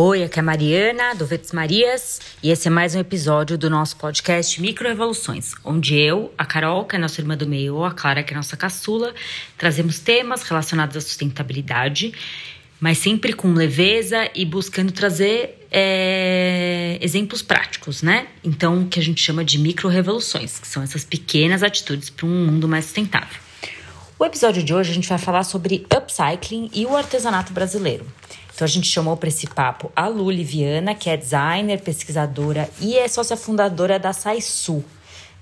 Oi, aqui é a Mariana, do Verdes Marias, e esse é mais um episódio do nosso podcast Microevoluções, onde eu, a Carol, que é nossa irmã do meio, ou a Clara, que é nossa caçula, trazemos temas relacionados à sustentabilidade, mas sempre com leveza e buscando trazer é, exemplos práticos, né? Então, o que a gente chama de microrevoluções, que são essas pequenas atitudes para um mundo mais sustentável. O episódio de hoje a gente vai falar sobre upcycling e o artesanato brasileiro. Então a gente chamou para esse papo a Lu Liviana, que é designer, pesquisadora e é sócia fundadora da Saisu.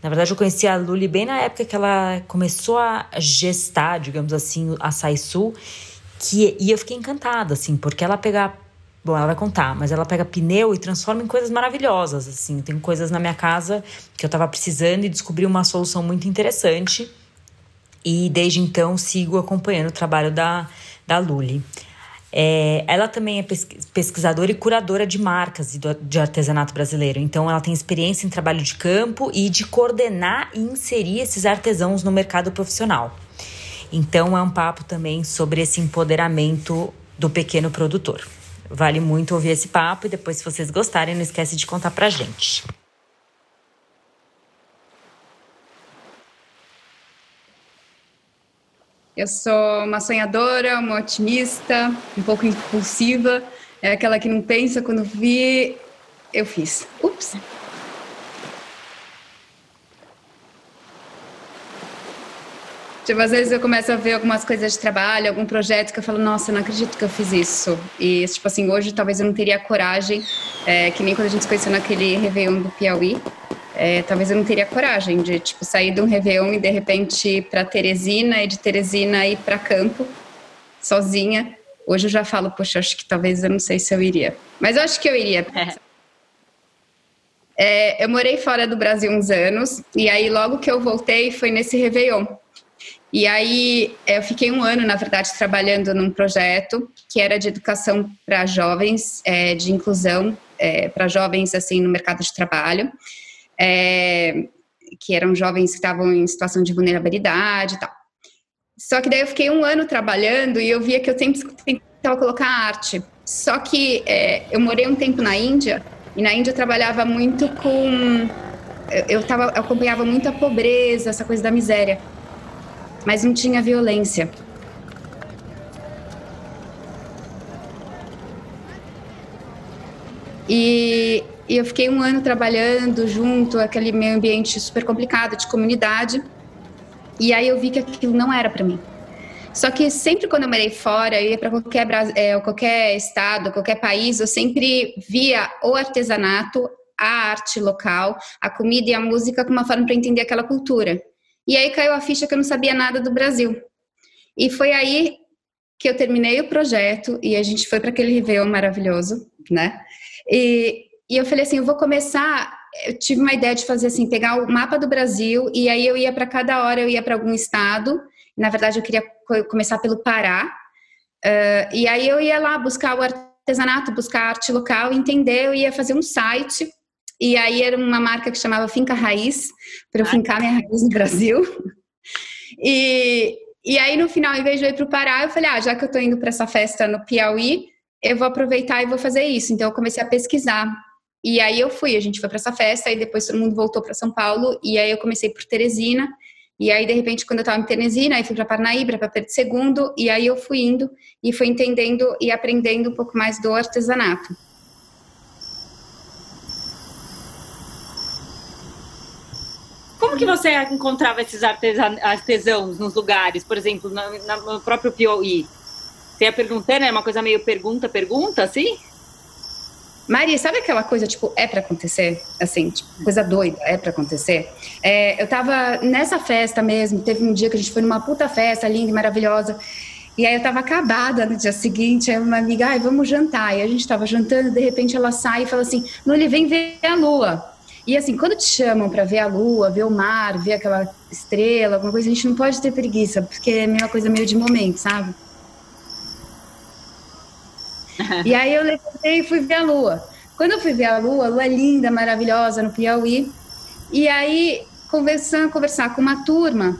Na verdade, eu conheci a Luli bem na época que ela começou a gestar, digamos assim, a Saisu, que, e eu fiquei encantada, assim, porque ela pega. Bom, ela vai contar, mas ela pega pneu e transforma em coisas maravilhosas, assim. Tem coisas na minha casa que eu estava precisando e descobri uma solução muito interessante. E desde então sigo acompanhando o trabalho da, da Luli. É, ela também é pesquisadora e curadora de marcas de artesanato brasileiro. Então, ela tem experiência em trabalho de campo e de coordenar e inserir esses artesãos no mercado profissional. Então, é um papo também sobre esse empoderamento do pequeno produtor. Vale muito ouvir esse papo e depois, se vocês gostarem, não esquece de contar pra gente. Eu sou uma sonhadora, uma otimista, um pouco impulsiva, é aquela que não pensa quando vi, eu fiz. Ups. Tipo, às vezes eu começo a ver algumas coisas de trabalho, algum projeto que eu falo, nossa, não acredito que eu fiz isso. E, tipo assim, hoje talvez eu não teria coragem, é, que nem quando a gente se conheceu naquele Réveillon do Piauí, é, talvez eu não teria coragem de tipo sair de um Réveillon e de repente ir para Teresina e de Teresina ir para campo sozinha. Hoje eu já falo, poxa, acho que talvez eu não sei se eu iria, mas eu acho que eu iria. É, eu morei fora do Brasil uns anos e aí logo que eu voltei foi nesse Réveillon. E aí eu fiquei um ano, na verdade, trabalhando num projeto que era de educação para jovens, é, de inclusão é, para jovens assim no mercado de trabalho é, que eram jovens que estavam em situação de vulnerabilidade e tal. Só que daí eu fiquei um ano trabalhando e eu via que eu sempre tentava colocar arte. Só que é, eu morei um tempo na Índia e na Índia eu trabalhava muito com eu, tava, eu acompanhava muito a pobreza, essa coisa da miséria, mas não tinha violência. E e eu fiquei um ano trabalhando junto, aquele meio ambiente super complicado de comunidade. E aí eu vi que aquilo não era para mim. Só que sempre quando eu morei fora, eu ia para qualquer, é, qualquer estado, qualquer país, eu sempre via o artesanato, a arte local, a comida e a música como uma forma para entender aquela cultura. E aí caiu a ficha que eu não sabia nada do Brasil. E foi aí que eu terminei o projeto e a gente foi para aquele Réveillon maravilhoso, né? E e eu falei assim, eu vou começar. Eu tive uma ideia de fazer assim, pegar o mapa do Brasil e aí eu ia para cada hora, eu ia para algum estado. Na verdade, eu queria começar pelo Pará. Uh, e aí eu ia lá buscar o artesanato, buscar a arte local, entender. Eu ia fazer um site. E aí era uma marca que chamava Finca Raiz, para eu fincar minha raiz no Brasil. E, e aí no final, em vez de eu ir para o Pará, eu falei, ah, já que eu estou indo para essa festa no Piauí, eu vou aproveitar e vou fazer isso. Então eu comecei a pesquisar e aí eu fui, a gente foi para essa festa, e depois todo mundo voltou para São Paulo, e aí eu comecei por Teresina, e aí de repente quando eu estava em Teresina, aí fui para Parnaíba, para Pedro II, e aí eu fui indo e fui entendendo e aprendendo um pouco mais do artesanato. Como que você encontrava esses artesãos nos lugares, por exemplo, no, no próprio Piauí? Você ia perguntando, é uma coisa meio pergunta-pergunta, assim? Maria, sabe aquela coisa, tipo, é para acontecer? Assim, tipo, coisa doida, é para acontecer? É, eu tava nessa festa mesmo, teve um dia que a gente foi numa puta festa linda e maravilhosa. E aí eu tava acabada no dia seguinte, aí uma amiga, ai, vamos jantar. E a gente tava jantando, de repente ela sai e fala assim, Luli, vem ver a lua. E assim, quando te chamam para ver a lua, ver o mar, ver aquela estrela, alguma coisa, a gente não pode ter preguiça, porque é uma coisa meio de momento, sabe? E aí eu levantei e fui ver a lua. Quando eu fui ver a lua, a lua é linda, maravilhosa no Piauí. E aí, conversando, conversar com uma turma,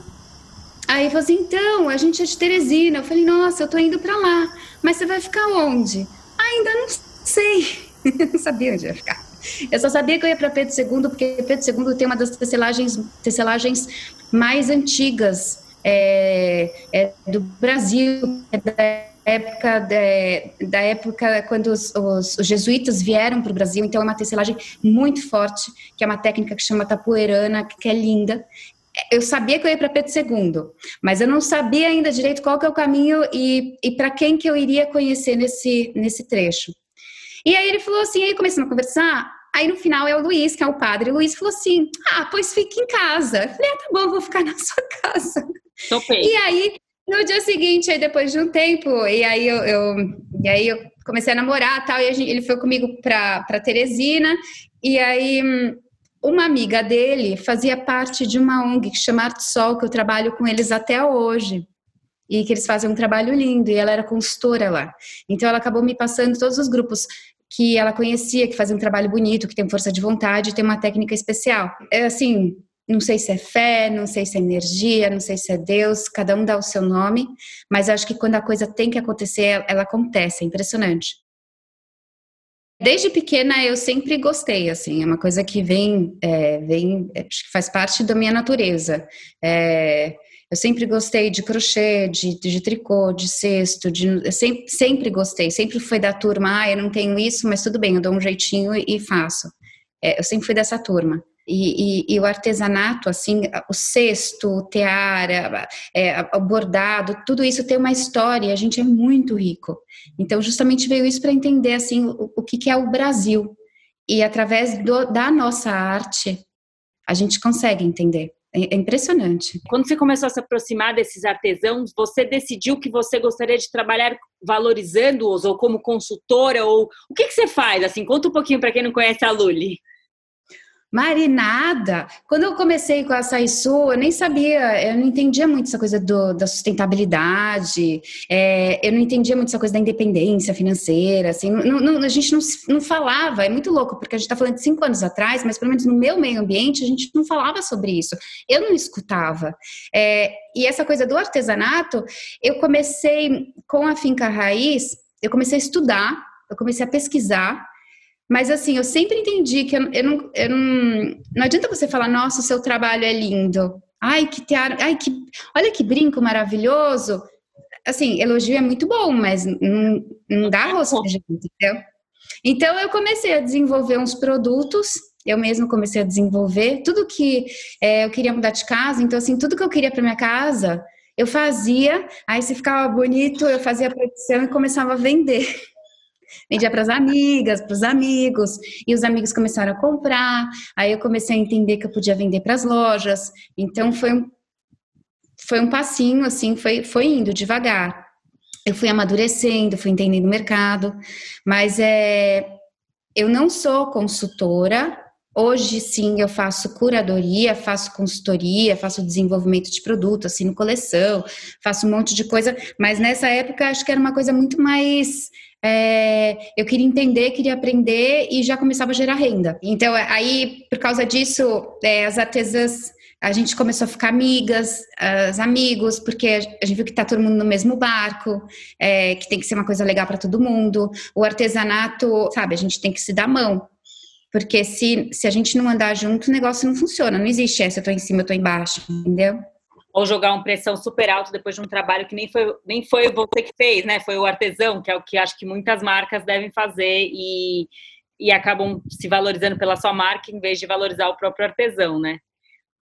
aí falou assim: então, a gente é de Teresina. Eu falei: nossa, eu tô indo para lá, mas você vai ficar onde? Ainda não sei, não sabia onde ia ficar. Eu só sabia que eu ia para Pedro II, porque Pedro II tem uma das tecelagens, tecelagens mais antigas é, é do Brasil, é da época de, da época quando os, os, os jesuítas vieram para o Brasil, então é uma tecelagem muito forte, que é uma técnica que chama tapoeirana, que é linda. Eu sabia que eu ia para Pedro II, mas eu não sabia ainda direito qual que é o caminho e, e para quem que eu iria conhecer nesse, nesse trecho. E aí ele falou assim, aí começamos a conversar, aí no final é o Luiz, que é o padre, o Luiz falou assim, ah, pois fique em casa. Eu falei, ah, tá bom, vou ficar na sua casa. Topei. E aí no dia seguinte, aí depois de um tempo, e aí eu, eu e aí eu comecei a namorar tal, e gente, ele foi comigo para Teresina, e aí uma amiga dele fazia parte de uma ONG que chama Arte Sol, que eu trabalho com eles até hoje. E que eles fazem um trabalho lindo, e ela era consultora lá. Então ela acabou me passando todos os grupos que ela conhecia, que fazem um trabalho bonito, que tem força de vontade, tem uma técnica especial. É assim, não sei se é fé, não sei se é energia, não sei se é Deus, cada um dá o seu nome, mas acho que quando a coisa tem que acontecer, ela acontece, é impressionante. Desde pequena eu sempre gostei, assim, é uma coisa que vem, é, vem é, acho que faz parte da minha natureza. É, eu sempre gostei de crochê, de, de tricô, de cesto, de, sempre, sempre gostei, sempre fui da turma, ah, eu não tenho isso, mas tudo bem, eu dou um jeitinho e, e faço. É, eu sempre fui dessa turma. E, e, e, o artesanato, assim, o cesto, o tear, é, o bordado, tudo isso tem uma história, a gente é muito rico. Então, justamente veio isso para entender, assim, o, o que, que, é o Brasil. E através do, da nossa arte, a gente consegue entender. É, é impressionante. Quando você começou a se aproximar desses artesãos, você decidiu que você gostaria de trabalhar valorizando-os, ou como consultora, ou o que, que você faz? Assim, conta um pouquinho para quem não conhece a Luli. Marinada. Quando eu comecei com a Açaí eu nem sabia, eu não entendia muito essa coisa do, da sustentabilidade, é, eu não entendia muito essa coisa da independência financeira, assim, não, não, a gente não, não falava, é muito louco, porque a gente está falando de cinco anos atrás, mas pelo menos no meu meio ambiente a gente não falava sobre isso, eu não escutava. É, e essa coisa do artesanato, eu comecei com a Finca Raiz, eu comecei a estudar, eu comecei a pesquisar, mas assim, eu sempre entendi que eu, eu, não, eu não. Não adianta você falar, nossa, o seu trabalho é lindo. Ai, que teatro, ai, que. Olha que brinco maravilhoso. Assim, elogio é muito bom, mas não, não dá rosto de gente, entendeu? Então eu comecei a desenvolver uns produtos, eu mesmo comecei a desenvolver tudo que é, eu queria mudar de casa, então assim, tudo que eu queria para minha casa, eu fazia, aí se ficava bonito, eu fazia a produção e começava a vender. Vendia para as amigas, para os amigos, e os amigos começaram a comprar. Aí eu comecei a entender que eu podia vender para as lojas. Então foi um, foi um passinho, assim, foi, foi indo devagar. Eu fui amadurecendo, fui entendendo o mercado, mas é, eu não sou consultora. Hoje sim eu faço curadoria, faço consultoria, faço desenvolvimento de produto, assino coleção, faço um monte de coisa, mas nessa época acho que era uma coisa muito mais é, eu queria entender, queria aprender e já começava a gerar renda. Então, aí, por causa disso, é, as artesãs, a gente começou a ficar amigas, os amigos, porque a gente viu que está todo mundo no mesmo barco, é, que tem que ser uma coisa legal para todo mundo. O artesanato, sabe, a gente tem que se dar mão. Porque se, se a gente não andar junto, o negócio não funciona. Não existe essa, eu estou em cima, eu estou embaixo, entendeu? Ou jogar uma pressão super alta depois de um trabalho que nem foi, nem foi você que fez, né? Foi o artesão, que é o que acho que muitas marcas devem fazer e, e acabam se valorizando pela sua marca em vez de valorizar o próprio artesão, né?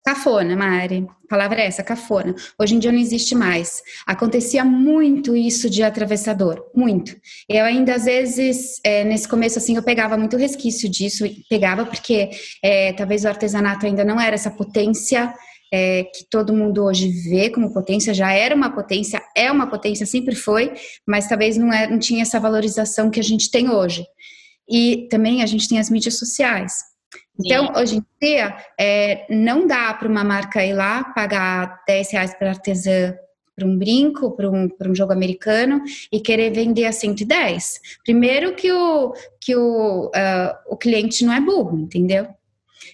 Cafona, Mari. A palavra é essa, cafona. Hoje em dia não existe mais. Acontecia muito isso de atravessador, muito. Eu ainda, às vezes, é, nesse começo, assim, eu pegava muito resquício disso, pegava porque é, talvez o artesanato ainda não era essa potência é, que todo mundo hoje vê como potência, já era uma potência, é uma potência, sempre foi, mas talvez não, é, não tinha essa valorização que a gente tem hoje. E também a gente tem as mídias sociais. Então, Sim. hoje em dia, é, não dá para uma marca ir lá pagar 10 reais para artesã para um brinco, para um, um jogo americano e querer vender a 110. Primeiro que o, que o, uh, o cliente não é burro, entendeu?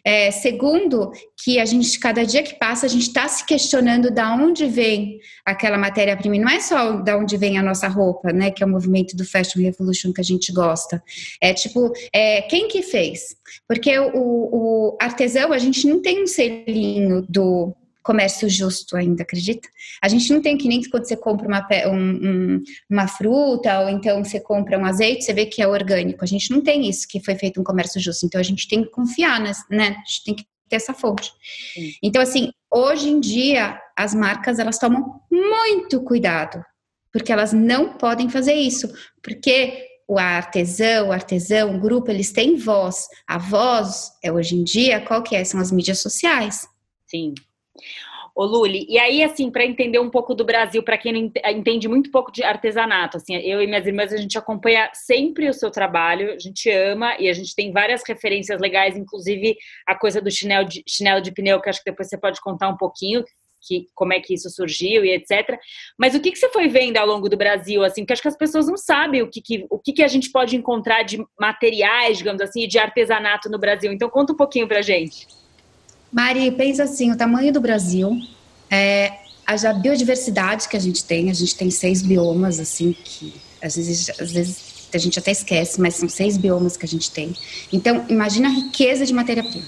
É, segundo, que a gente, cada dia que passa, a gente está se questionando da onde vem aquela matéria-prima. Não é só da onde vem a nossa roupa, né? Que é o movimento do Fashion Revolution que a gente gosta. É tipo, é, quem que fez? Porque o, o artesão, a gente não tem um selinho do comércio justo ainda, acredita? A gente não tem que nem quando você compra uma, um, uma fruta ou então você compra um azeite, você vê que é orgânico. A gente não tem isso, que foi feito um comércio justo. Então a gente tem que confiar, né? A gente tem que ter essa fonte. Sim. Então, assim, hoje em dia, as marcas, elas tomam muito cuidado, porque elas não podem fazer isso, porque o artesão, o artesão, o grupo, eles têm voz. A voz, é hoje em dia, qual que é? São as mídias sociais. Sim. Ô Luli, e aí, assim, para entender um pouco do Brasil, para quem não entende muito pouco de artesanato, assim, eu e minhas irmãs, a gente acompanha sempre o seu trabalho, a gente ama e a gente tem várias referências legais, inclusive a coisa do chinelo de, chinelo de pneu, que acho que depois você pode contar um pouquinho, que, como é que isso surgiu e etc. Mas o que, que você foi vendo ao longo do Brasil, assim, porque acho que as pessoas não sabem o que, que, o que, que a gente pode encontrar de materiais, digamos assim, de artesanato no Brasil. Então conta um pouquinho pra gente. Mari, pensa assim, o tamanho do Brasil, é, a biodiversidade que a gente tem, a gente tem seis biomas, assim, que às vezes, às vezes a gente até esquece, mas são seis biomas que a gente tem. Então, imagina a riqueza de matéria-prima.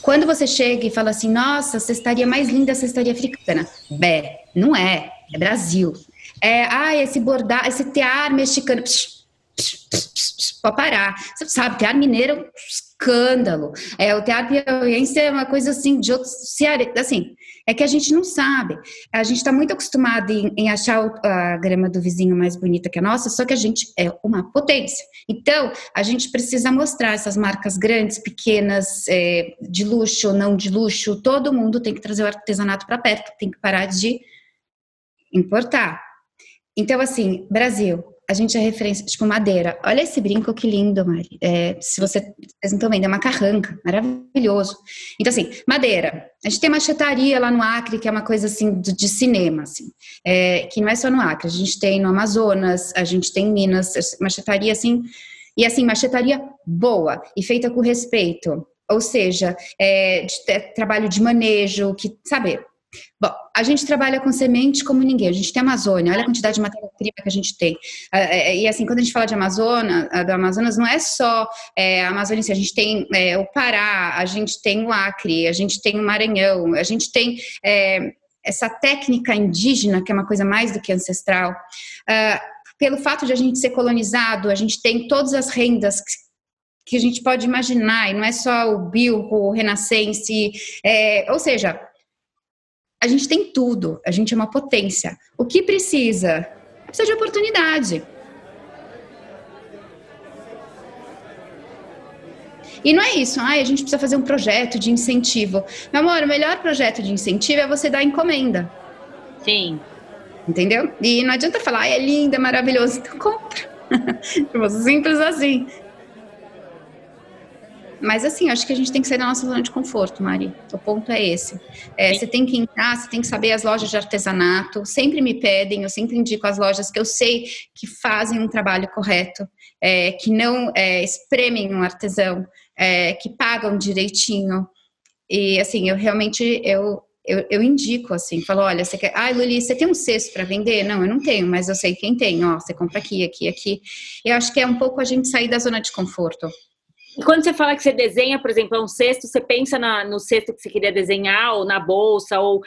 Quando você chega e fala assim, nossa, cestaria mais linda, a cestaria africana. Bé, não é, é Brasil. É, ah, esse bordar, esse tear mexicano. Psh, psh, psh, parar. Você sabe, tear mineiro é um escândalo. É, o teatro piauiense é uma coisa assim, de outros. Assim, é que a gente não sabe. A gente está muito acostumado em, em, achar a grama do vizinho mais bonita que a nossa, só que a gente é uma potência. Então, a gente precisa mostrar essas marcas grandes, pequenas, é, de luxo ou não de luxo. Todo mundo tem que trazer o artesanato para perto, tem que parar de importar. Então, assim, Brasil, a gente é referência, tipo, madeira. Olha esse brinco que lindo, Mari. É, se você, vocês não estão vendo, é uma carranca, maravilhoso. Então, assim, madeira. A gente tem machetaria lá no Acre, que é uma coisa, assim, de, de cinema, assim. É, que não é só no Acre, a gente tem no Amazonas, a gente tem em Minas, machetaria, assim... E, assim, machetaria boa e feita com respeito. Ou seja, é, de, trabalho de manejo, que, sabe, Bom, a gente trabalha com semente como ninguém. A gente tem Amazônia, olha a quantidade de matéria-prima que a gente tem. Ah, é, é, e assim, quando a gente fala de Amazônia, do Amazonas, não é só é, a Amazônia, a gente tem é, o Pará, a gente tem o Acre, a gente tem o Maranhão, a gente tem é, essa técnica indígena, que é uma coisa mais do que ancestral. Uh, pelo fato de a gente ser colonizado, a gente tem todas as rendas que a gente pode imaginar, e não é só o bio, o renascense, é, ou seja, a gente tem tudo, a gente é uma potência. O que precisa? Precisa de oportunidade. E não é isso, ah, a gente precisa fazer um projeto de incentivo. Meu amor, o melhor projeto de incentivo é você dar encomenda. Sim. Entendeu? E não adianta falar, é lindo, é maravilhoso, então compra. Tipo, simples assim. Mas assim, acho que a gente tem que sair da nossa zona de conforto, Mari. O ponto é esse. É, você tem que entrar, você tem que saber as lojas de artesanato. Sempre me pedem, eu sempre indico as lojas que eu sei que fazem um trabalho correto, é, que não é, espremem um artesão, é, que pagam direitinho. E assim, eu realmente eu, eu, eu, indico assim, falo, olha, você quer, ah, Luli, você tem um cesto para vender? Não, eu não tenho, mas eu sei quem tem, ó, você compra aqui, aqui, aqui. Eu acho que é um pouco a gente sair da zona de conforto. E quando você fala que você desenha, por exemplo, é um cesto, você pensa na, no cesto que você queria desenhar, ou na bolsa, ou.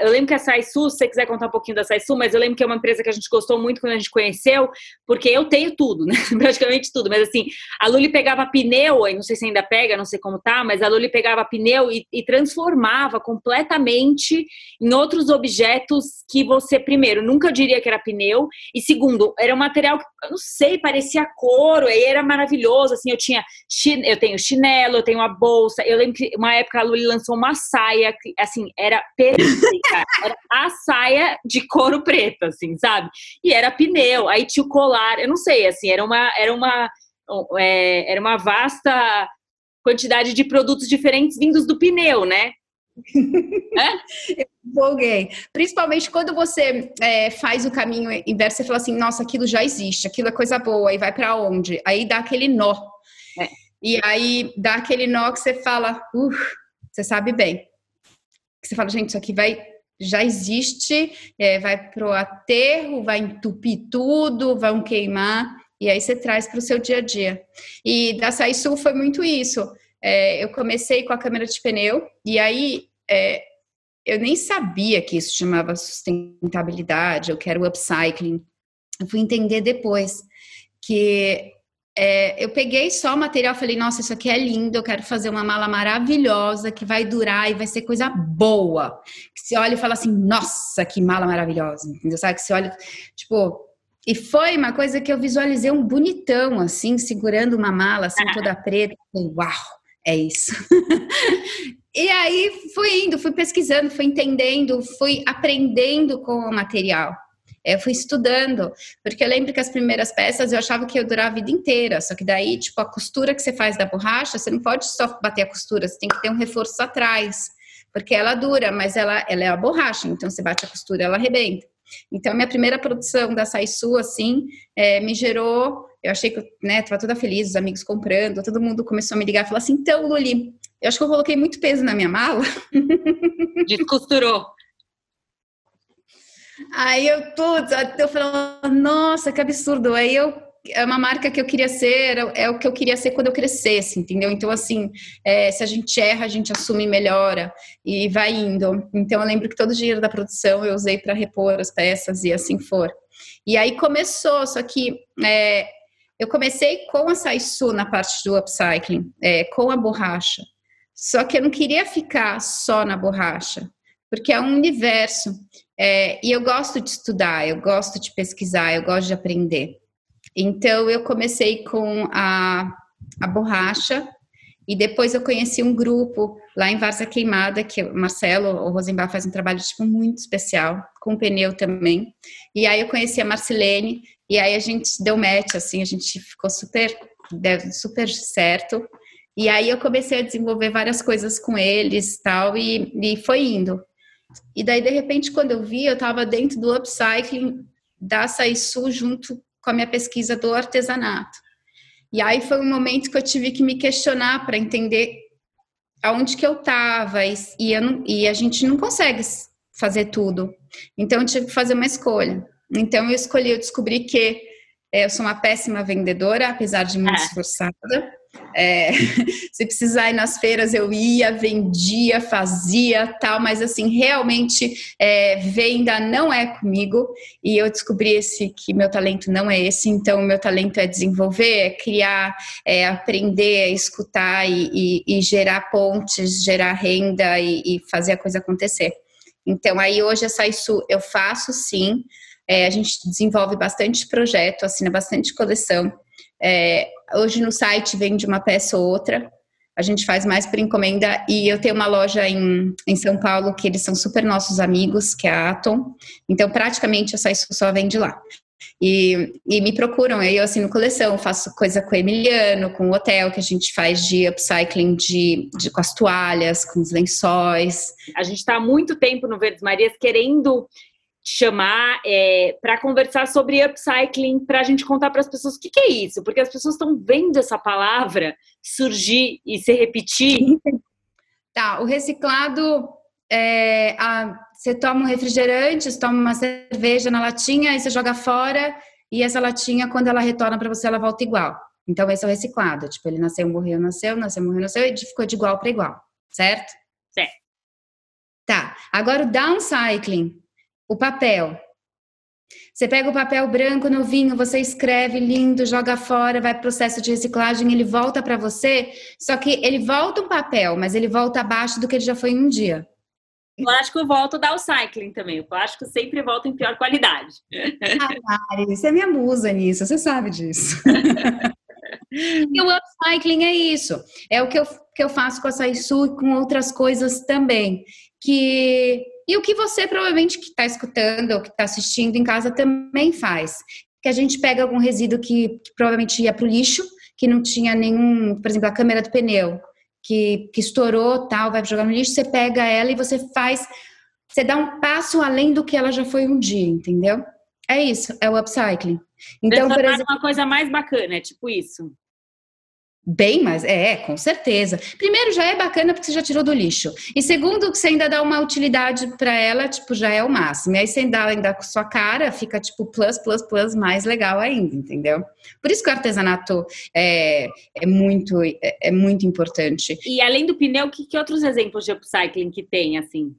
Eu lembro que a Saisu, se você quiser contar um pouquinho da Saisu, mas eu lembro que é uma empresa que a gente gostou muito quando a gente conheceu, porque eu tenho tudo, né? Praticamente tudo. Mas assim, a Luli pegava pneu, não sei se ainda pega, não sei como tá, mas a Luli pegava pneu e, e transformava completamente em outros objetos que você, primeiro, nunca diria que era pneu, e segundo, era um material que, eu não sei, parecia couro, e era maravilhoso, assim, eu tinha eu tenho chinelo, eu tenho a bolsa. Eu lembro que uma época a Luli lançou uma saia que, assim, era perfeita. era a saia de couro preto, assim, sabe? E era pneu. Aí tinha o colar. Eu não sei, assim, era uma, era uma, é, era uma vasta quantidade de produtos diferentes vindos do pneu, né? É? Eu empolguei. Principalmente quando você é, faz o caminho inverso, você fala assim, nossa, aquilo já existe, aquilo é coisa boa, e vai para onde? Aí dá aquele nó. E aí dá aquele nó que você fala, uh, você sabe bem. Você fala, gente, isso aqui vai já existe, é, vai pro aterro, vai entupir tudo, vão queimar, e aí você traz para o seu dia a dia. E da Açaí Sul foi muito isso. É, eu comecei com a câmera de pneu, e aí é, eu nem sabia que isso chamava sustentabilidade, eu quero upcycling. Eu fui entender depois que é, eu peguei só o material, falei, nossa, isso aqui é lindo, eu quero fazer uma mala maravilhosa que vai durar e vai ser coisa boa. Que você olha e fala assim, nossa, que mala maravilhosa, entendeu? Sabe que você olha, tipo, e foi uma coisa que eu visualizei um bonitão, assim, segurando uma mala, assim, toda preta. Falei, uau, é isso. e aí fui indo, fui pesquisando, fui entendendo, fui aprendendo com o material. Eu fui estudando, porque eu lembro que as primeiras peças eu achava que ia durar a vida inteira, só que daí, tipo, a costura que você faz da borracha, você não pode só bater a costura, você tem que ter um reforço atrás, porque ela dura, mas ela, ela é a borracha, então você bate a costura, ela arrebenta. Então, minha primeira produção da Saisu, assim, é, me gerou. Eu achei que, né, tava toda feliz, os amigos comprando, todo mundo começou a me ligar e falar assim: então, Luli, eu acho que eu coloquei muito peso na minha mala. Descosturou. Aí eu, putz, eu falei, nossa, que absurdo. Aí eu, é uma marca que eu queria ser, é o que eu queria ser quando eu crescesse, entendeu? Então, assim, é, se a gente erra, a gente assume e melhora e vai indo. Então, eu lembro que todo o dinheiro da produção eu usei para repor as peças e assim for. E aí começou, só que é, eu comecei com a Saisu na parte do upcycling, é, com a borracha. Só que eu não queria ficar só na borracha, porque é um universo. É, e eu gosto de estudar, eu gosto de pesquisar, eu gosto de aprender. Então, eu comecei com a, a borracha e depois eu conheci um grupo lá em Varza Queimada, que o Marcelo, o Rosenbach faz um trabalho tipo, muito especial, com pneu também. E aí eu conheci a Marcelene, e aí a gente deu match, assim, a gente ficou super, deu super certo. E aí eu comecei a desenvolver várias coisas com eles tal, e, e foi indo. E daí, de repente, quando eu vi, eu estava dentro do upcycling da Saisu junto com a minha pesquisa do artesanato. E aí foi um momento que eu tive que me questionar para entender aonde que eu estava e, e, e, a gente não consegue fazer tudo. Então eu tive que fazer uma escolha. Então eu escolhi, eu descobri que é, eu sou uma péssima vendedora, apesar de muito é. esforçada. É, se precisar ir nas feiras, eu ia, vendia, fazia, tal, mas assim, realmente é, venda não é comigo. E eu descobri esse que meu talento não é esse, então meu talento é desenvolver, é criar, é aprender, é escutar e, e, e gerar pontes, gerar renda e, e, fazer a coisa acontecer. Então, aí hoje a Saisu eu faço sim. É, a gente desenvolve bastante projeto, assina bastante coleção. É, hoje no site vende uma peça ou outra. A gente faz mais por encomenda e eu tenho uma loja em, em São Paulo que eles são super nossos amigos, que é a Atom. Então, praticamente, essa só vende lá. E, e, me procuram, eu assino coleção, faço coisa com o Emiliano, com o hotel, que a gente faz de upcycling de, de com as toalhas, com os lençóis. A gente está há muito tempo no Verdes Marias querendo chamar é, para conversar sobre upcycling, para a gente contar para as pessoas o que, que, é isso, porque as pessoas estão vendo essa palavra surgir e se repetir. Tá, o reciclado é, a, você toma um refrigerante, você toma uma cerveja na latinha e você joga fora, e essa latinha, quando ela retorna para você, ela volta igual. Então, esse é o reciclado. Tipo, ele nasceu, morreu, nasceu, nasceu, morreu, nasceu, e ficou de igual para igual, certo? Certo. Tá, agora o downcycling o papel. Você pega o papel branco novinho, você escreve lindo, joga fora, vai processo de reciclagem, ele volta para você, só que ele volta um papel, mas ele volta abaixo do que ele já foi em um dia. O plástico volta da cycling também. O plástico sempre volta em pior qualidade. Ah, Mari, você é minha musa nisso, você sabe disso. e o upcycling é isso. É o que eu, que eu faço com a Saisu e com outras coisas também. Que e o que você provavelmente que está escutando ou que está assistindo em casa também faz. Que a gente pega algum resíduo que, que provavelmente ia para o lixo, que não tinha nenhum, por exemplo, a câmera do pneu, que, que estourou, tal, vai jogar no lixo, você pega ela e você faz, você dá um passo além do que ela já foi um dia, entendeu? É isso, é o upcycling. Então, por exemplo, uma coisa mais bacana, é tipo isso. Bem mais, é, com certeza. Primeiro, já é bacana porque você já tirou do lixo. E segundo, que você ainda dá uma utilidade para ela, tipo, já é o máximo. E aí você ainda, ainda com sua cara, fica tipo plus, plus, plus, mais legal ainda, entendeu? Por isso que o artesanato é, é muito, é, é muito importante. E além do pneu, que, que outros exemplos de upcycling que tem, assim?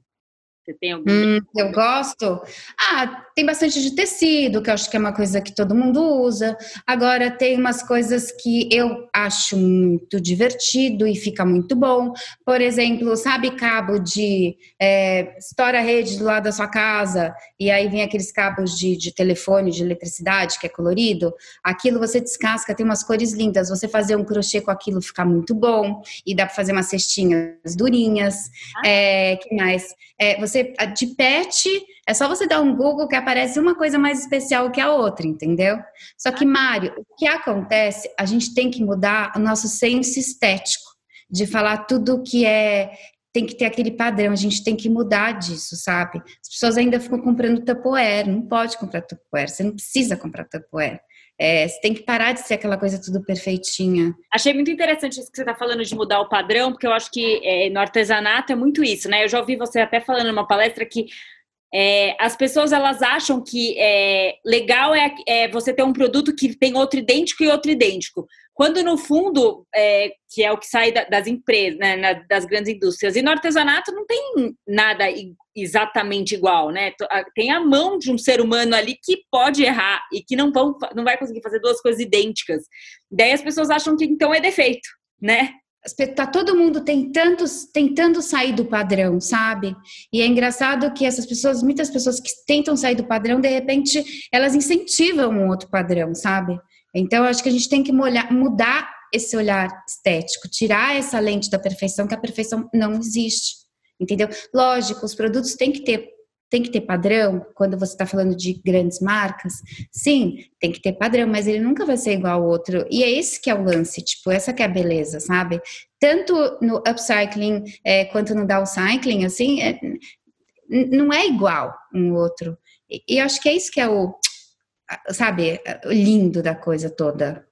Você tem algum? Hum, eu gosto. Ah, tem bastante de tecido, que eu acho que é uma coisa que todo mundo usa. Agora, tem umas coisas que eu acho muito divertido e fica muito bom. Por exemplo, sabe cabo de é, estoura a rede do lado da sua casa e aí vem aqueles cabos de, de telefone, de eletricidade, que é colorido? Aquilo você descasca, tem umas cores lindas. Você fazer um crochê com aquilo fica muito bom. E dá para fazer umas cestinhas durinhas. Ah. É, que mais? É, você de pet, é só você dar um Google que aparece uma coisa mais especial que a outra, entendeu? Só que, Mário, o que acontece? A gente tem que mudar o nosso senso estético, de falar tudo que é. Tem que ter aquele padrão, a gente tem que mudar disso, sabe? As pessoas ainda ficam comprando Tupperware, não pode comprar Tupperware, você não precisa comprar Tupperware. É, você tem que parar de ser aquela coisa tudo perfeitinha. Achei muito interessante isso que você está falando de mudar o padrão, porque eu acho que é, no artesanato é muito isso, né? Eu já ouvi você até falando numa palestra que é, as pessoas elas acham que é, legal é, é, você ter um produto que tem outro idêntico e outro idêntico. Quando no fundo, é, que é o que sai da, das empresas, né, das grandes indústrias, e no artesanato não tem nada exatamente igual, né? Tem a mão de um ser humano ali que pode errar e que não, vão, não vai conseguir fazer duas coisas idênticas. Daí as pessoas acham que então é defeito, né? tá todo mundo tentando, tentando sair do padrão, sabe? E é engraçado que essas pessoas, muitas pessoas que tentam sair do padrão, de repente, elas incentivam um outro padrão, sabe? Então, eu acho que a gente tem que molhar, mudar esse olhar estético, tirar essa lente da perfeição, que a perfeição não existe, entendeu? Lógico, os produtos têm que ter tem que ter padrão quando você está falando de grandes marcas? Sim, tem que ter padrão, mas ele nunca vai ser igual ao outro. E é esse que é o lance, tipo, essa que é a beleza, sabe? Tanto no upcycling é, quanto no downcycling, assim, é, não é igual um outro. E, e acho que é isso que é o, sabe, lindo da coisa toda.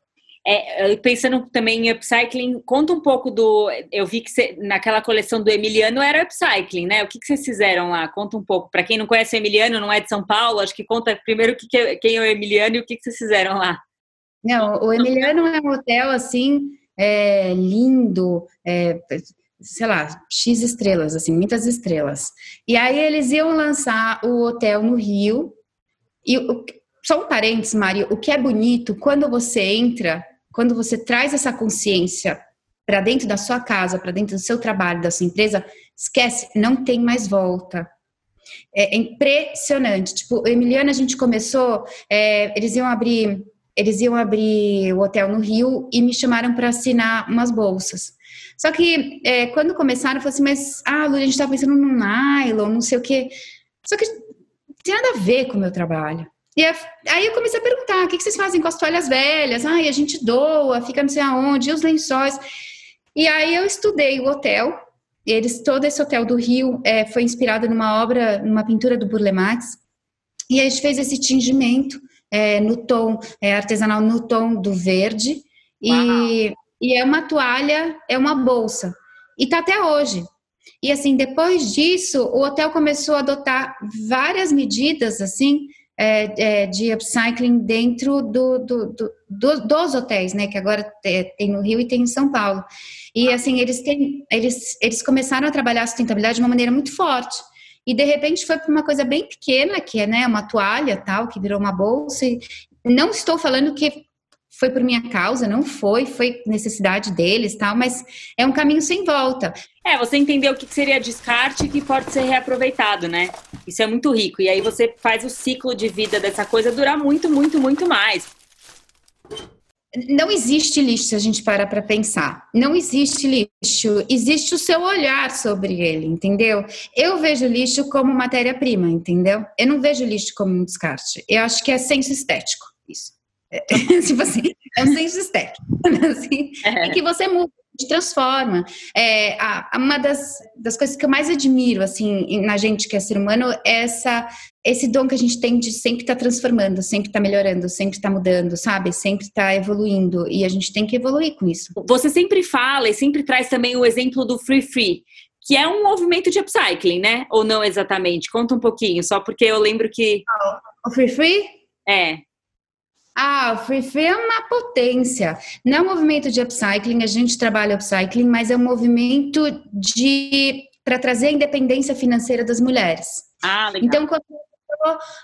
É, pensando também em upcycling, conta um pouco do. Eu vi que você, naquela coleção do Emiliano era upcycling, né? O que, que vocês fizeram lá? Conta um pouco. Para quem não conhece o Emiliano, não é de São Paulo, acho que conta primeiro que, quem é o Emiliano e o que, que vocês fizeram lá. Não, o Emiliano é um hotel assim, é, lindo, é, sei lá, X estrelas, assim, muitas estrelas. E aí eles iam lançar o hotel no Rio. E só um parênteses, Mário, o que é bonito quando você entra quando você traz essa consciência para dentro da sua casa, para dentro do seu trabalho, da sua empresa, esquece, não tem mais volta. É, impressionante. Tipo, o Emiliano, a gente começou, é, eles iam abrir, eles iam abrir o hotel no Rio e me chamaram para assinar umas bolsas. Só que é, quando começaram, eu falei assim, mas, ah, Lu, a gente tá pensando no nylon, não sei o quê. Só que tem nada a ver com o meu trabalho. E aí eu comecei a perguntar: o que vocês fazem com as toalhas velhas? Ah, a gente doa, fica não sei aonde, e os lençóis. E aí eu estudei o hotel. Eles, todo esse hotel do Rio é, foi inspirado numa obra, numa pintura do Burle Marx. E a gente fez esse tingimento é, no tom é, artesanal, no tom do verde. E, e, é uma toalha, é uma bolsa. E tá até hoje. E assim, depois disso, o hotel começou a adotar várias medidas, assim, é, é, de upcycling dentro do, do, do, dos hotéis, né? Que agora tem no Rio e tem em São Paulo. E assim, eles, têm, eles, eles começaram a trabalhar a sustentabilidade de uma maneira muito forte. E de repente foi para uma coisa bem pequena, que é né, uma toalha tal, que virou uma bolsa. E não estou falando que foi por minha causa, não foi, foi necessidade deles, tal, mas é um caminho sem volta. É, você entendeu o que seria descarte que pode ser reaproveitado, né? Isso é muito rico. E aí você faz o ciclo de vida dessa coisa durar muito, muito, muito mais. Não existe lixo se a gente parar para pensar. Não existe lixo. Existe o seu olhar sobre ele, entendeu? Eu vejo lixo como matéria-prima, entendeu? Eu não vejo lixo como um descarte. Eu acho que é senso estético, isso. É, tipo assim, é um senso estético. Assim, é. E que você muda gente transforma. É, a, uma das, das coisas que eu mais admiro, assim, na gente que é ser humano, é essa, esse dom que a gente tem de sempre estar tá transformando, sempre estar tá melhorando, sempre estar tá mudando, sabe? Sempre estar tá evoluindo. E a gente tem que evoluir com isso. Você sempre fala e sempre traz também o exemplo do Free Free que é um movimento de upcycling, né? Ou não exatamente? Conta um pouquinho, só porque eu lembro que. O Free Free? É. Ah, o Free Free é uma potência. Não é um movimento de upcycling, a gente trabalha upcycling, mas é um movimento de para trazer a independência financeira das mulheres. Ah, legal. Então, quando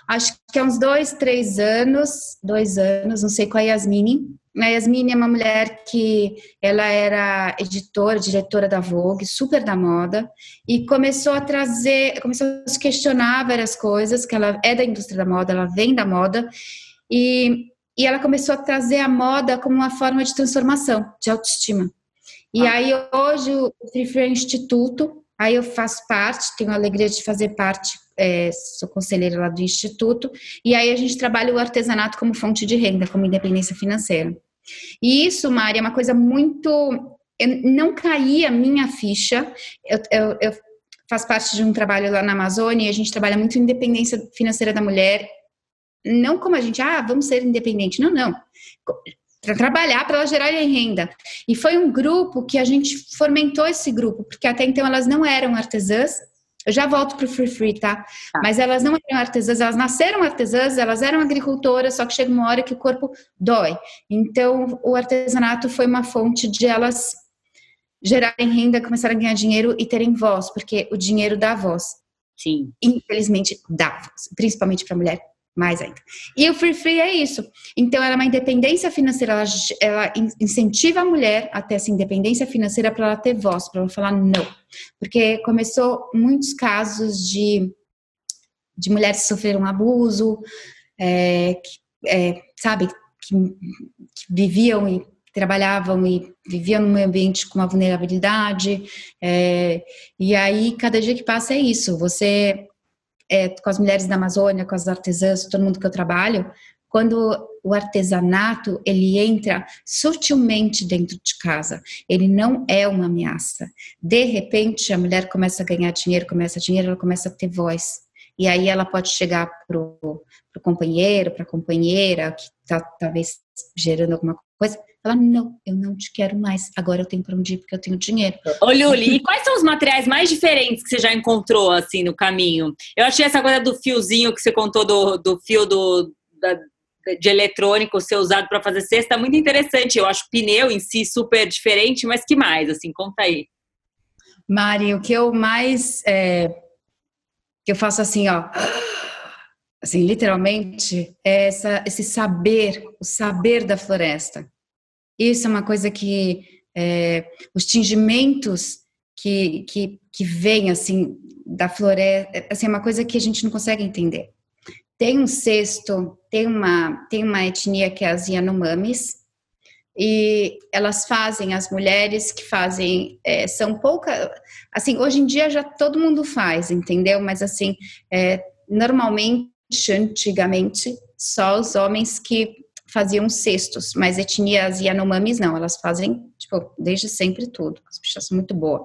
acho que há uns dois, três anos, dois anos, não sei qual é a Yasmini. A Yasmini é uma mulher que ela era editora, diretora da Vogue, super da moda, e começou a trazer, começou a se questionar várias coisas, que ela é da indústria da moda, ela vem da moda, e e ela começou a trazer a moda como uma forma de transformação, de autoestima. E ah. aí hoje o Free Free Instituto, aí eu faço parte, tenho a alegria de fazer parte, é, sou conselheira lá do Instituto, e aí a gente trabalha o artesanato como fonte de renda, como independência financeira. E isso, Mari, é uma coisa muito. Eu não caía a minha ficha. Eu, eu, eu faço parte de um trabalho lá na Amazônia e a gente trabalha muito independência financeira da mulher não como a gente, ah, vamos ser independente. Não, não. Para trabalhar, para elas gerarem renda. E foi um grupo que a gente fomentou esse grupo, porque até então elas não eram artesãs. Eu já volto para o Free Free, tá? tá? Mas elas não eram artesãs, elas nasceram artesãs, elas eram agricultoras, só que chega uma hora que o corpo dói. Então, o artesanato foi uma fonte de elas gerarem renda, começarem a ganhar dinheiro e terem voz, porque o dinheiro dá voz. Sim. Infelizmente, dá voz, principalmente para mulher mais ainda. E o Free Free é isso. Então, ela é uma independência financeira, ela, ela incentiva a mulher a ter essa independência financeira para ela ter voz, para ela falar não. Porque começou muitos casos de, de mulheres que sofreram abuso, é, que, é, sabe, que, que viviam e trabalhavam e viviam num ambiente com uma vulnerabilidade. É, e aí, cada dia que passa é isso. Você é, com as mulheres da Amazônia, com as artesãs, todo mundo que eu trabalho, quando o artesanato ele entra sutilmente dentro de casa, ele não é uma ameaça. De repente, a mulher começa a ganhar dinheiro, começa a dinheiro, ela começa a ter voz. E aí ela pode chegar pro, pro companheiro, para a companheira que está talvez gerando alguma coisa, ela, não, eu não te quero mais. Agora eu tenho para onde ir porque eu tenho dinheiro. Ô, Luli, e quais são os materiais mais diferentes que você já encontrou, assim, no caminho? Eu achei essa coisa do fiozinho que você contou, do, do fio do, da, de eletrônico ser usado para fazer cesta, muito interessante. Eu acho o pneu em si super diferente, mas que mais, assim, conta aí. Mari, o que eu mais... É, que eu faço assim, ó assim, literalmente, é essa, esse saber, o saber da floresta. Isso é uma coisa que é, os tingimentos que, que, que vêm assim da floresta, assim, é uma coisa que a gente não consegue entender. Tem um cesto, tem uma, tem uma etnia que é as Yanomamis, e elas fazem, as mulheres que fazem, é, são poucas, assim, hoje em dia já todo mundo faz, entendeu? Mas assim, é, normalmente, antigamente, só os homens que faziam cestos, mas etnias Yanomamis não, elas fazem, tipo, desde sempre tudo. As bichas são muito boas.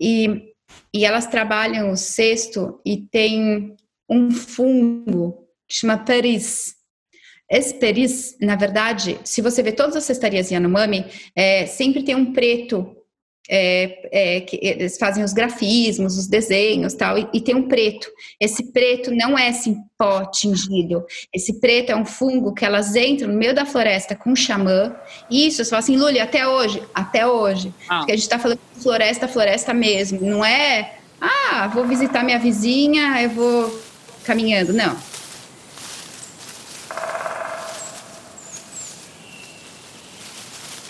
E, e elas trabalham o cesto e tem um fungo que chama peris. Esse peris, na verdade, se você vê todas as cestarias Yanomami, é, sempre tem um preto é, é, que eles fazem os grafismos, os desenhos tal, e, e, tem um preto. Esse preto não é assim pó tingido. Esse preto é um fungo que elas entram no meio da floresta com xamã. Isso, você fala assim, Luli, até hoje? Até hoje. Ah. Porque a gente está falando de floresta, floresta mesmo. Não é, ah, vou visitar minha vizinha, eu vou caminhando. Não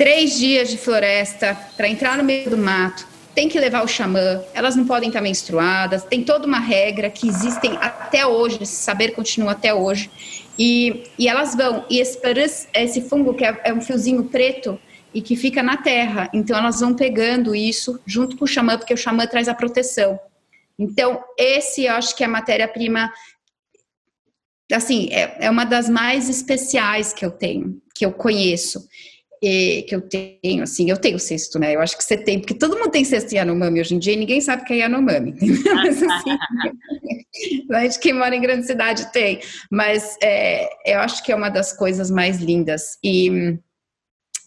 três dias de floresta para entrar no meio do mato, tem que levar o xamã, elas não podem estar menstruadas, tem toda uma regra que existem até hoje, esse saber continua até hoje. E, e elas vão, e esse, esse fungo que é, é um fiozinho preto e que fica na terra, então elas vão pegando isso junto com o xamã, porque o xamã traz a proteção. Então, esse eu acho que é a matéria-prima, assim, é, é uma das mais especiais que eu tenho, que eu conheço. Que eu tenho, assim, eu tenho cesto, né? Eu acho que você tem, porque todo mundo tem cesto Yanomami hoje em dia e ninguém sabe que é Yanomami. Mas, assim, gente que mora em grande cidade tem. Mas é, eu acho que é uma das coisas mais lindas. E,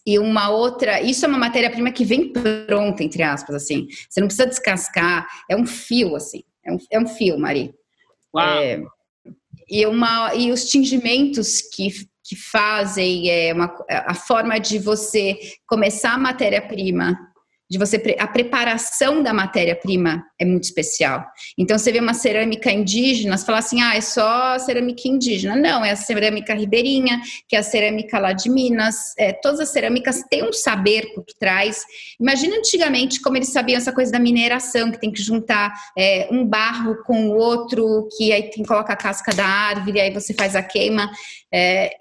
e uma outra, isso é uma matéria-prima que vem pronta, entre aspas, assim. Você não precisa descascar, é um fio, assim. É um, é um fio, Mari. Uau. É, e, uma, e os tingimentos que que fazem é, uma, a forma de você começar a matéria-prima, de você a preparação da matéria-prima é muito especial. Então você vê uma cerâmica indígena, você fala assim: "Ah, é só cerâmica indígena". Não, é a cerâmica ribeirinha, que é a cerâmica lá de Minas. É, todas as cerâmicas têm um saber por trás. Imagina antigamente como eles sabiam essa coisa da mineração, que tem que juntar é, um barro com o outro, que aí tem que colocar a casca da árvore, aí você faz a queima. É,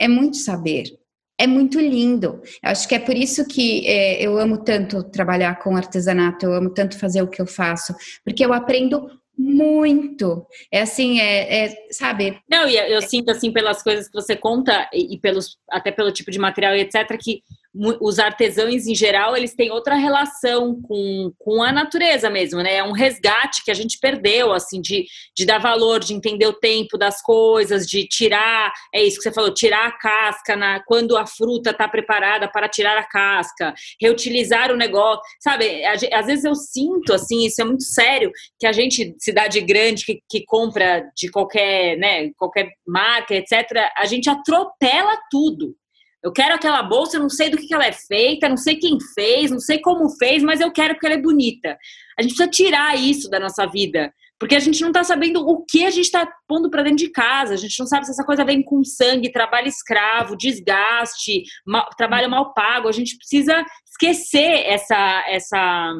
é muito saber, é muito lindo. Eu acho que é por isso que é, eu amo tanto trabalhar com artesanato, eu amo tanto fazer o que eu faço, porque eu aprendo muito. É assim, é, é sabe? Não, e eu sinto assim pelas coisas que você conta e, e pelos até pelo tipo de material e etc que os artesãos em geral, eles têm outra relação com, com a natureza mesmo, né? É um resgate que a gente perdeu, assim, de, de dar valor, de entender o tempo das coisas, de tirar, é isso que você falou, tirar a casca na, quando a fruta está preparada para tirar a casca, reutilizar o negócio, sabe? Às vezes eu sinto, assim, isso é muito sério, que a gente, cidade grande, que, que compra de qualquer, né, qualquer marca, etc., a gente atropela tudo. Eu quero aquela bolsa, não sei do que ela é feita, não sei quem fez, não sei como fez, mas eu quero porque ela é bonita. A gente precisa tirar isso da nossa vida, porque a gente não está sabendo o que a gente está pondo para dentro de casa. A gente não sabe se essa coisa vem com sangue, trabalho escravo, desgaste, mal, trabalho mal pago. A gente precisa esquecer essa essa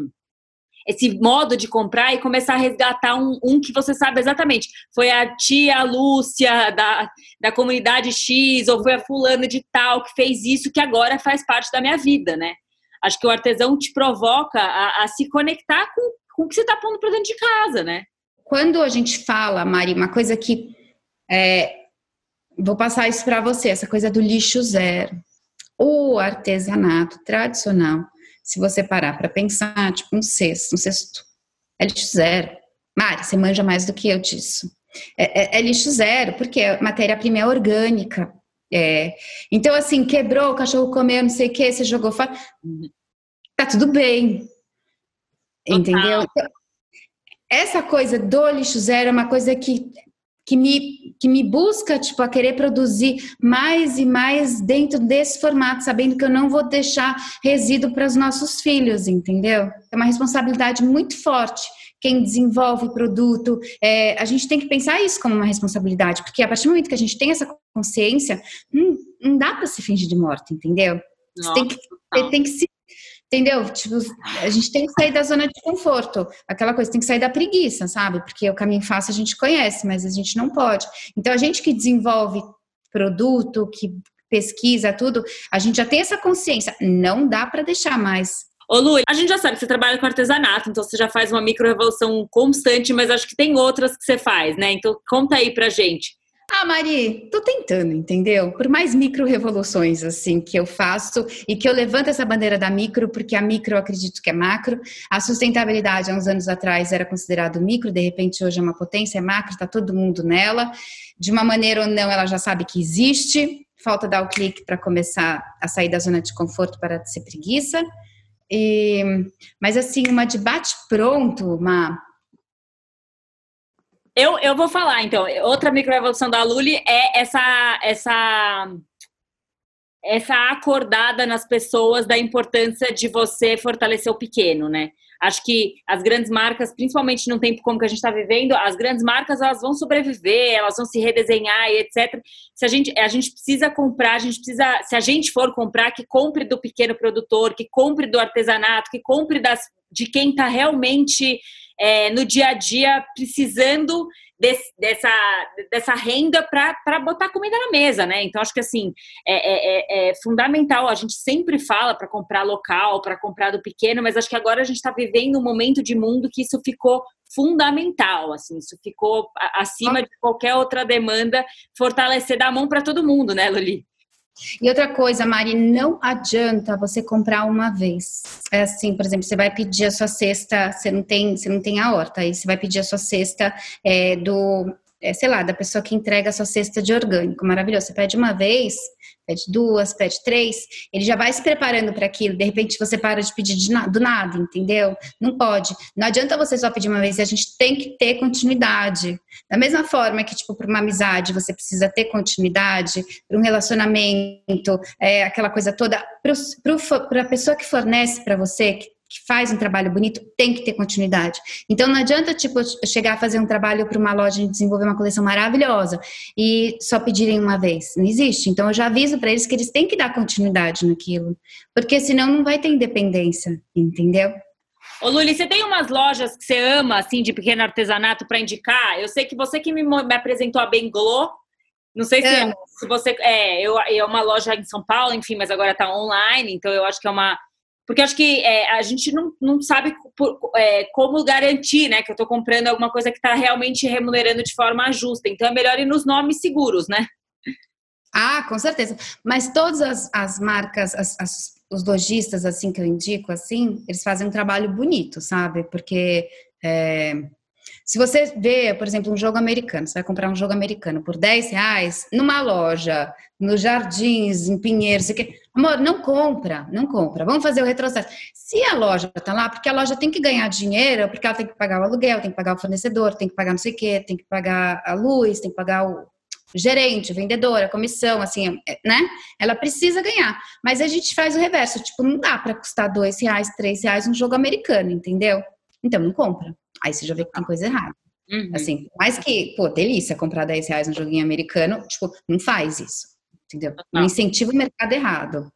esse modo de comprar e começar a resgatar um, um, que você sabe exatamente. Foi a tia Lúcia da, da comunidade X, ou foi a fulana de tal que fez isso, que agora faz parte da minha vida, né? Acho que o artesão te provoca a, a se conectar com, com o que você está pondo para dentro de casa, né? Quando a gente fala, Mari, uma coisa que. É, vou passar isso para você, essa coisa do lixo zero. O artesanato tradicional se você parar para pensar, tipo um cesto, um cesto é lixo zero. Mari, você manja mais do que eu disso. É, é, é lixo zero, porque a matéria-prima é orgânica. É. Então, assim, quebrou, o cachorro comeu, não sei o que, você jogou fora. Tá tudo bem. Entendeu? Então, essa coisa do lixo zero é uma coisa que que me, que me busca, tipo, a querer produzir mais e mais dentro desse formato, sabendo que eu não vou deixar resíduo para os nossos filhos, entendeu? É uma responsabilidade muito forte. Quem desenvolve o produto, é, a gente tem que pensar isso como uma responsabilidade, porque a partir do momento que a gente tem essa consciência, não, não dá para se fingir de morte, entendeu? Você tem que, tem que se Entendeu? Tipo, a gente tem que sair da zona de conforto. Aquela coisa, tem que sair da preguiça, sabe? Porque o caminho fácil a gente conhece, mas a gente não pode. Então, a gente que desenvolve produto, que pesquisa tudo, a gente já tem essa consciência. Não dá para deixar mais. Ô, Lu, a gente já sabe que você trabalha com artesanato, então você já faz uma micro-revolução constante, mas acho que tem outras que você faz, né? Então, conta aí pra gente. Ah, Mari, tô tentando, entendeu? Por mais micro revoluções assim que eu faço e que eu levanto essa bandeira da micro, porque a micro eu acredito que é macro. A sustentabilidade há uns anos atrás era considerado micro, de repente hoje é uma potência, é macro, tá todo mundo nela. De uma maneira ou não, ela já sabe que existe. Falta dar o clique para começar a sair da zona de conforto para ser preguiça. E, mas assim, uma debate pronto, uma eu, eu vou falar, então. Outra microevolução da Luli é essa, essa, essa acordada nas pessoas da importância de você fortalecer o pequeno, né? Acho que as grandes marcas, principalmente num tempo como que a gente está vivendo, as grandes marcas elas vão sobreviver, elas vão se redesenhar e etc. Se a gente, a gente precisa comprar, a gente precisa, se a gente for comprar, que compre do pequeno produtor, que compre do artesanato, que compre das, de quem está realmente é, no dia a dia precisando desse, dessa, dessa renda para botar comida na mesa, né? Então, acho que assim é, é, é, é fundamental. A gente sempre fala para comprar local, para comprar do pequeno, mas acho que agora a gente está vivendo um momento de mundo que isso ficou fundamental, assim, isso ficou acima de qualquer outra demanda, fortalecer da mão para todo mundo, né, Luli? E outra coisa, Mari, não adianta você comprar uma vez. É assim, por exemplo, você vai pedir a sua cesta, você não tem, você não tem a horta, aí você vai pedir a sua cesta é, do, é, sei lá, da pessoa que entrega a sua cesta de orgânico. Maravilhoso. Você pede uma vez, pede duas, pede três, ele já vai se preparando para aquilo. De repente você para de pedir de na, do nada, entendeu? Não pode. Não adianta você só pedir uma vez, a gente tem que ter continuidade. Da mesma forma que, tipo, para uma amizade você precisa ter continuidade, para um relacionamento, é, aquela coisa toda, para a pessoa que fornece para você, que que faz um trabalho bonito tem que ter continuidade. Então não adianta tipo chegar a fazer um trabalho para uma loja e desenvolver uma coleção maravilhosa e só pedirem uma vez. Não existe. Então eu já aviso para eles que eles têm que dar continuidade naquilo, porque senão não vai ter independência, entendeu? Ô Luli, você tem umas lojas que você ama assim de pequeno artesanato para indicar? Eu sei que você que me, me apresentou a Benglo, não sei se, é. se você é, eu é uma loja em São Paulo, enfim, mas agora está online, então eu acho que é uma porque acho que é, a gente não, não sabe por, é, como garantir, né? Que eu estou comprando alguma coisa que está realmente remunerando de forma justa. Então é melhor ir nos nomes seguros, né? Ah, com certeza. Mas todas as, as marcas, as, as, os lojistas, assim, que eu indico, assim, eles fazem um trabalho bonito, sabe? Porque é, se você vê, por exemplo, um jogo americano, você vai comprar um jogo americano por 10 reais numa loja, nos jardins, em Pinheiros, que... amor, não compra, não compra. Vamos fazer o retrocesso. Se a loja está lá, porque a loja tem que ganhar dinheiro, porque ela tem que pagar o aluguel, tem que pagar o fornecedor, tem que pagar não sei o quê, tem que pagar a luz, tem que pagar o gerente, o vendedor, a comissão, assim, é, né? Ela precisa ganhar. Mas a gente faz o reverso, tipo, não dá para custar dois reais, três reais um jogo americano, entendeu? Então não compra. Aí você já vê que tem coisa errada. Uhum. Assim, mais que, pô, delícia comprar 10 reais um joguinho americano, tipo, não faz isso, entendeu? Não incentiva o mercado errado.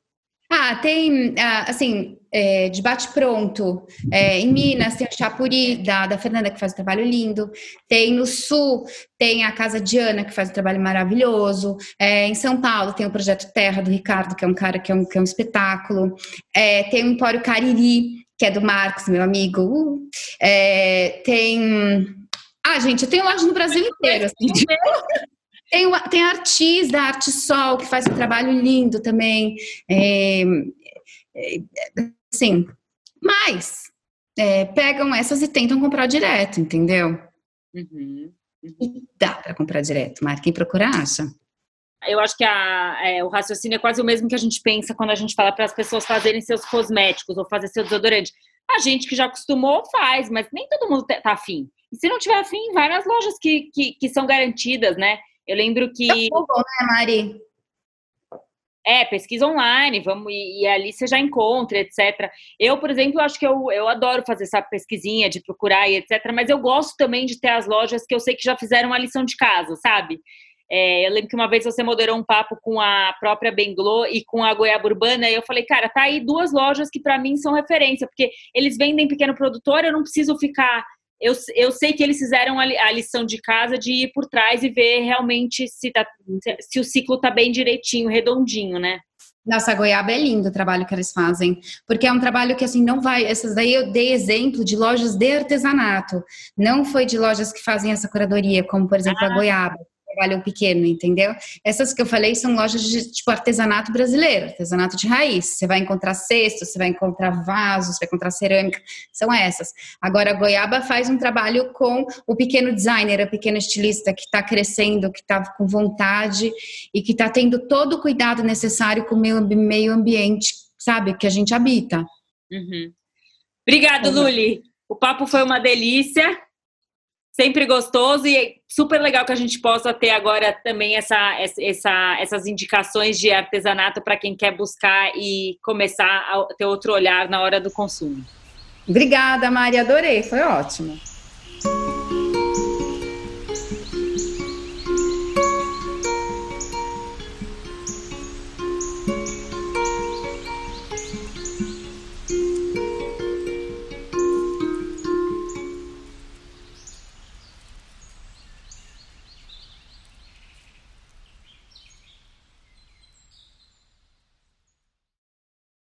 Ah, tem, ah, assim, é, de bate-pronto, é, em Minas tem o Chapuri, da, da Fernanda, que faz um trabalho lindo, tem no Sul, tem a Casa Diana, que faz um trabalho maravilhoso, é, em São Paulo tem o Projeto Terra, do Ricardo, que é um cara que é um, que é um espetáculo, é, tem o Empório Cariri, que é do Marcos, meu amigo. Uh, é, tem. Ah, gente, eu tenho loja no Brasil inteiro. Assim, tem, tem a Artis da Arte Sol, que faz um trabalho lindo também. É, é, sim. Mas é, pegam essas e tentam comprar direto, entendeu? Uhum, uhum. dá para comprar direto, mas quem procura acha eu acho que a, é, o raciocínio é quase o mesmo que a gente pensa quando a gente fala para as pessoas fazerem seus cosméticos ou fazer seu desodorante. A gente que já acostumou faz, mas nem todo mundo tá afim. E se não tiver afim, vai nas lojas que, que, que são garantidas, né? Eu lembro que. É bom, né, Mari? É, pesquisa online, vamos, e, e, ali você já encontra, etc. Eu, por exemplo, acho que eu, eu adoro fazer essa pesquisinha de procurar e etc. Mas eu gosto também de ter as lojas que eu sei que já fizeram a lição de casa, sabe? É, eu lembro que uma vez você moderou um papo com a própria Benglo e com a Goiaba Urbana, e eu falei, cara, tá aí duas lojas que para mim são referência, porque eles vendem pequeno produtor, eu não preciso ficar. Eu, eu sei que eles fizeram a, a lição de casa de ir por trás e ver realmente se, tá, se o ciclo tá bem direitinho, redondinho, né? Nossa, a goiaba é lindo o trabalho que eles fazem, porque é um trabalho que assim não vai. Essas daí eu dei exemplo de lojas de artesanato, não foi de lojas que fazem essa curadoria, como por exemplo ah. a goiaba trabalham pequeno, entendeu? Essas que eu falei são lojas de tipo artesanato brasileiro, artesanato de raiz. Você vai encontrar cestos, você vai encontrar vasos, você vai encontrar cerâmica, são essas. Agora a Goiaba faz um trabalho com o pequeno designer, o pequeno estilista que está crescendo, que está com vontade e que está tendo todo o cuidado necessário com o meio ambiente, sabe, que a gente habita. Uhum. Obrigado, uhum. Luli. O papo foi uma delícia sempre gostoso e super legal que a gente possa ter agora também essa, essa, essas indicações de artesanato para quem quer buscar e começar a ter outro olhar na hora do consumo. Obrigada, Maria, adorei, foi ótimo.